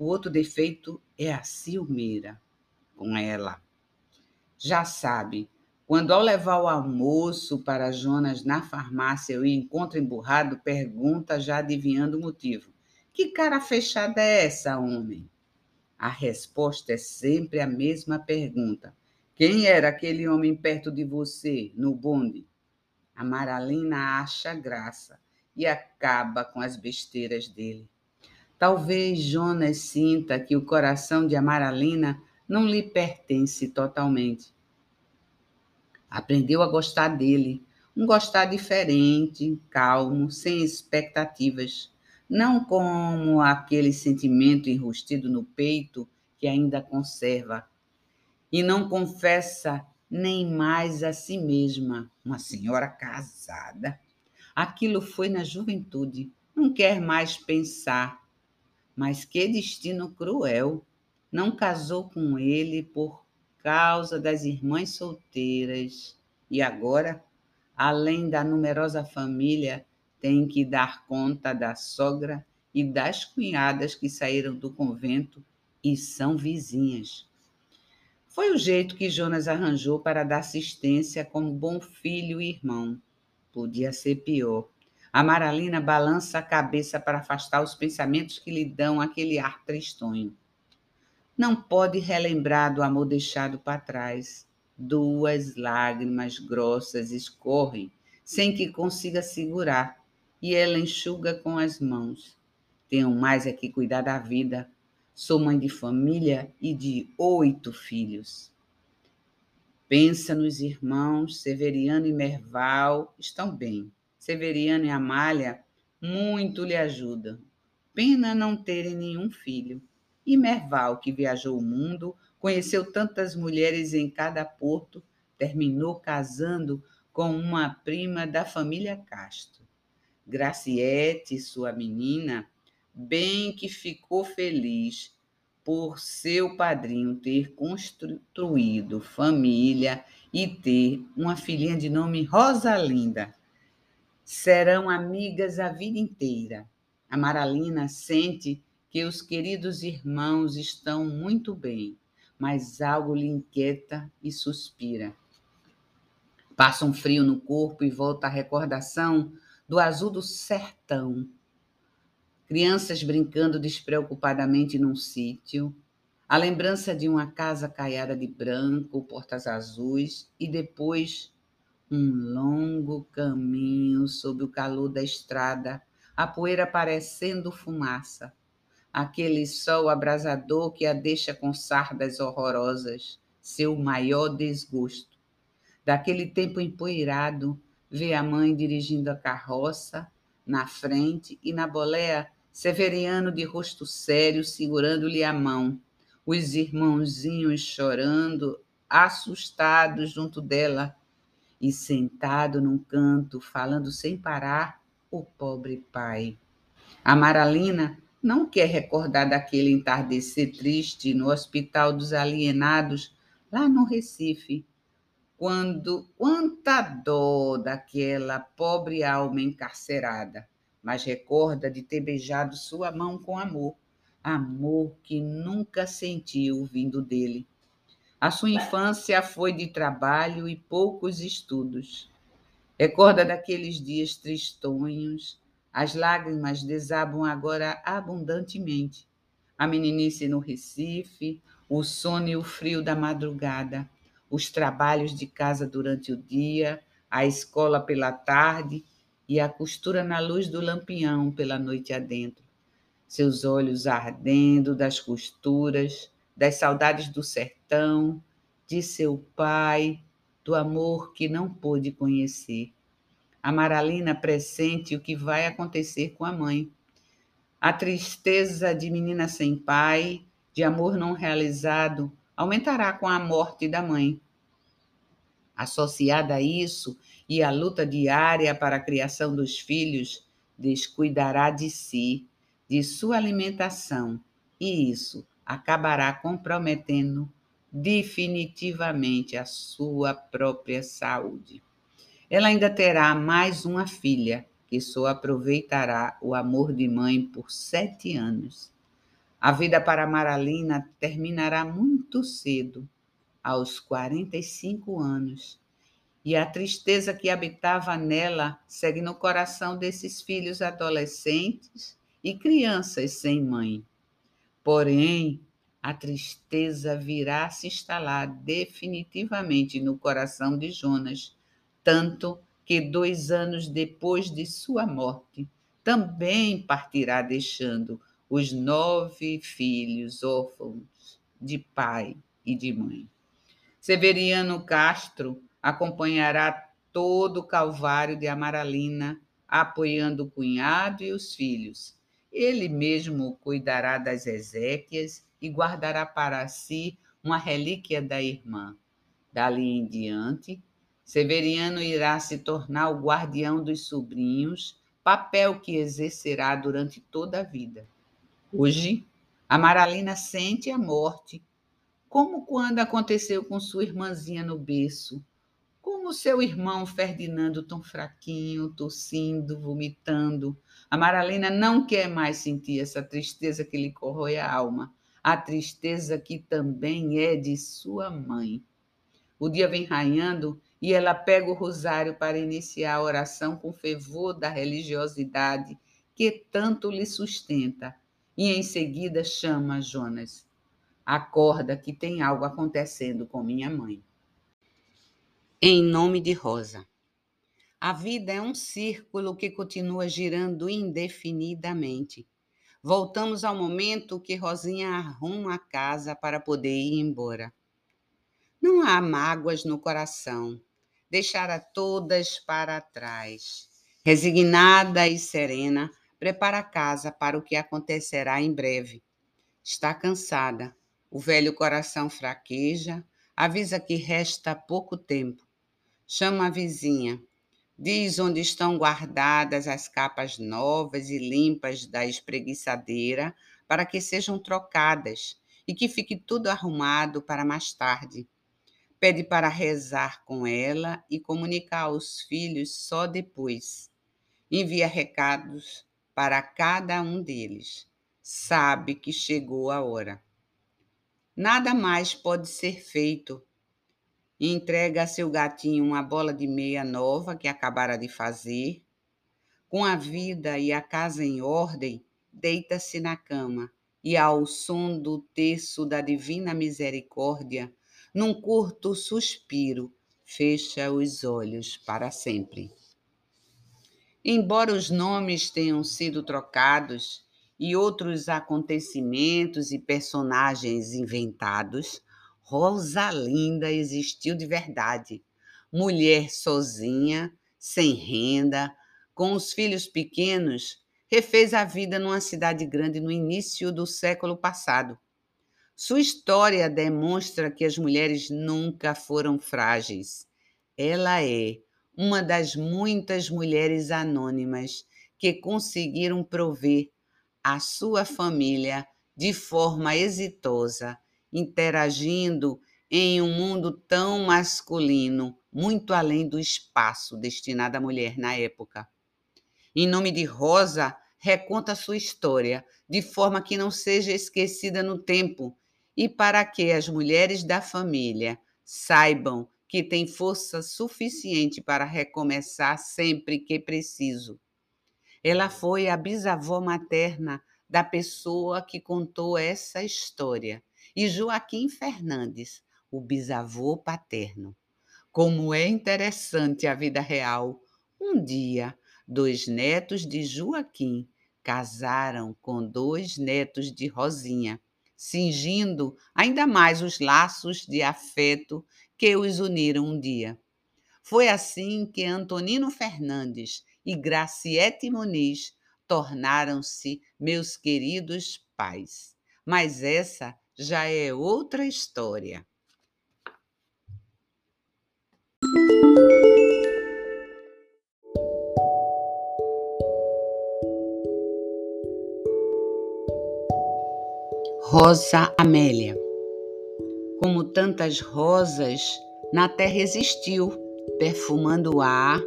O outro defeito é a ciumeira com ela. Já sabe, quando ao levar o almoço para Jonas na farmácia eu encontro emburrado, pergunta já adivinhando o motivo. Que cara fechada é essa, homem? A resposta é sempre a mesma pergunta. Quem era aquele homem perto de você, no bonde? A Maralina acha graça e acaba com as besteiras dele. Talvez Jonas sinta que o coração de Amaralina não lhe pertence totalmente. Aprendeu a gostar dele, um gostar diferente, calmo, sem expectativas, não como aquele sentimento enrustido no peito que ainda conserva, e não confessa nem mais a si mesma, uma senhora casada. Aquilo foi na juventude, não quer mais pensar Mas que destino cruel! Não casou com ele por causa das irmãs solteiras. E agora, além da numerosa família, tem que dar conta da sogra e das cunhadas que saíram do convento e são vizinhas. Foi o jeito que Jonas arranjou para dar assistência como bom filho e irmão. Podia ser pior. A Maralina balança a cabeça para afastar os pensamentos que lhe dão aquele ar tristonho. Não pode relembrar do amor deixado para trás. Duas lágrimas grossas escorrem sem que consiga segurar, e ela enxuga com as mãos. Tenho mais é que cuidar da vida. Sou mãe de família e de oito filhos. Pensa nos irmãos Severiano e Merval, estão bem. Severiano e Amália muito lhe ajudam. Pena não terem nenhum filho. E Merval, que viajou o mundo, conheceu tantas mulheres em cada porto, terminou casando com uma prima da família Castro. Graciete, sua menina, bem que ficou feliz por seu padrinho ter construído família e ter uma filhinha de nome Rosalinda serão amigas a vida inteira. A Maralina sente que os queridos irmãos estão muito bem, mas algo lhe inquieta e suspira. Passa um frio no corpo e volta a recordação do azul do sertão. Crianças brincando despreocupadamente num sítio, a lembrança de uma casa caiada de branco, portas azuis e depois um longo caminho sob o calor da estrada, a poeira parecendo fumaça. Aquele sol abrasador que a deixa com sardas horrorosas, seu maior desgosto. Daquele tempo empoeirado, vê a mãe dirigindo a carroça, na frente e na boleia, Severiano de rosto sério segurando-lhe a mão, os irmãozinhos chorando, assustados junto dela, e sentado num canto, falando sem parar, o pobre pai. A Maralina não quer recordar daquele entardecer triste no Hospital dos Alienados, lá no Recife, quando quanta dor daquela pobre alma encarcerada, mas recorda de ter beijado sua mão com amor, amor que nunca sentiu vindo dele. A sua infância foi de trabalho e poucos estudos. Recorda daqueles dias tristonhos, as lágrimas desabam agora abundantemente. A meninice no Recife, o sono e o frio da madrugada, os trabalhos de casa durante o dia, a escola pela tarde e a costura na luz do lampião pela noite adentro. Seus olhos ardendo das costuras, das saudades do sertão, de seu pai, do amor que não pôde conhecer. A Maralina pressente o que vai acontecer com a mãe. A tristeza de menina sem pai, de amor não realizado, aumentará com a morte da mãe. Associada a isso e a luta diária para a criação dos filhos, descuidará de si, de sua alimentação, e isso acabará comprometendo definitivamente a sua própria saúde. Ela ainda terá mais uma filha, que só aproveitará o amor de mãe por sete anos. A vida para Maralina terminará muito cedo, aos 45 anos, e a tristeza que habitava nela segue no coração desses filhos adolescentes e crianças sem mãe. Porém, a tristeza virá se instalar definitivamente no coração de Jonas, tanto que dois anos depois de sua morte, também partirá deixando os nove filhos órfãos de pai e de mãe. Severiano Castro acompanhará todo o calvário de Amaralina, apoiando o cunhado e os filhos. Ele mesmo cuidará das exéquias e guardará para si uma relíquia da irmã. Dali em diante, Severiano irá se tornar o guardião dos sobrinhos, papel que exercerá durante toda a vida. Hoje, a Maralina sente a morte, como quando aconteceu com sua irmãzinha no berço, como seu irmão Ferdinando tão fraquinho, tossindo, vomitando. A Maralina não quer mais sentir essa tristeza que lhe corrói a alma, a tristeza que também é de sua mãe. O dia vem raiando e ela pega o rosário para iniciar a oração com fervor da religiosidade que tanto lhe sustenta. E em seguida chama Jonas. Acorda que tem algo acontecendo com minha mãe. Em nome de Rosa. A vida é um círculo que continua girando indefinidamente. Voltamos ao momento que Rosinha arruma a casa para poder ir embora. Não há mágoas no coração, deixara todas para trás. Resignada e serena, prepara a casa para o que acontecerá em breve. Está cansada, o velho coração fraqueja, avisa que resta pouco tempo Chama a vizinha. Diz onde estão guardadas as capas novas e limpas da espreguiçadeira para que sejam trocadas e que fique tudo arrumado para mais tarde. Pede para rezar com ela e comunicar aos filhos só depois. Envia recados para cada um deles. Sabe que chegou a hora. Nada mais pode ser feito e entrega a seu gatinho uma bola de meia nova que acabara de fazer. Com a vida e a casa em ordem, deita-se na cama e, ao som do terço da divina misericórdia, num curto suspiro, fecha os olhos para sempre. Embora os nomes tenham sido trocados e outros acontecimentos e personagens inventados, Rosalinda existiu de verdade. Mulher sozinha, sem renda, com os filhos pequenos, refez a vida numa cidade grande no início do século passado. Sua história demonstra que as mulheres nunca foram frágeis. Ela é uma das muitas mulheres anônimas que conseguiram prover a sua família de forma exitosa interagindo em um mundo tão masculino, muito além do espaço destinado à mulher na época. Em nome de Rosa, reconta sua história de forma que não seja esquecida no tempo e para que as mulheres da família saibam que têm força suficiente para recomeçar sempre que preciso. Ela foi a bisavó materna da pessoa que contou essa história e Joaquim Fernandes, o bisavô paterno. Como é interessante a vida real. Um dia, dois netos de Joaquim casaram com dois netos de Rosinha, cingindo ainda mais os laços de afeto que os uniram um dia. Foi assim que Antonino Fernandes e Graciete Muniz tornaram-se meus queridos pais. Mas essa já é outra história. Rosa Amélia. Como tantas rosas, na terra existiu, perfumando o ar,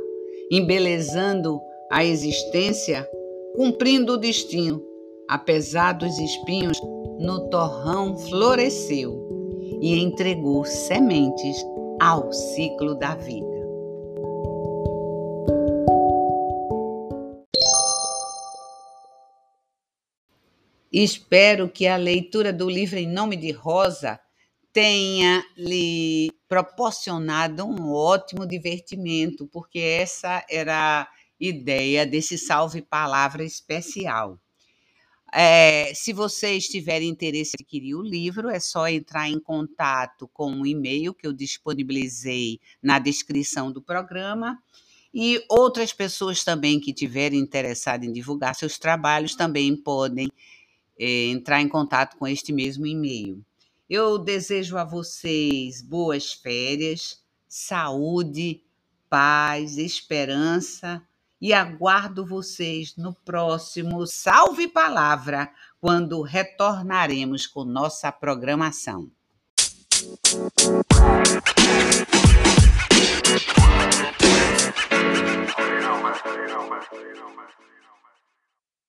embelezando a existência, cumprindo o destino, apesar dos espinhos no torrão floresceu e entregou sementes ao ciclo da vida. Espero que a leitura do livro Em Nome de Rosa tenha lhe proporcionado um ótimo divertimento, porque essa era a ideia desse salve palavra especial. É, se vocês tiverem interesse em adquirir o livro, é só entrar em contato com o um e-mail que eu disponibilizei na descrição do programa. E outras pessoas também que tiverem interessado em divulgar seus trabalhos também podem é, entrar em contato com este mesmo e-mail. Eu desejo a vocês boas férias, saúde, paz, esperança e aguardo vocês no próximo Salve Palavra, quando retornaremos com nossa programação.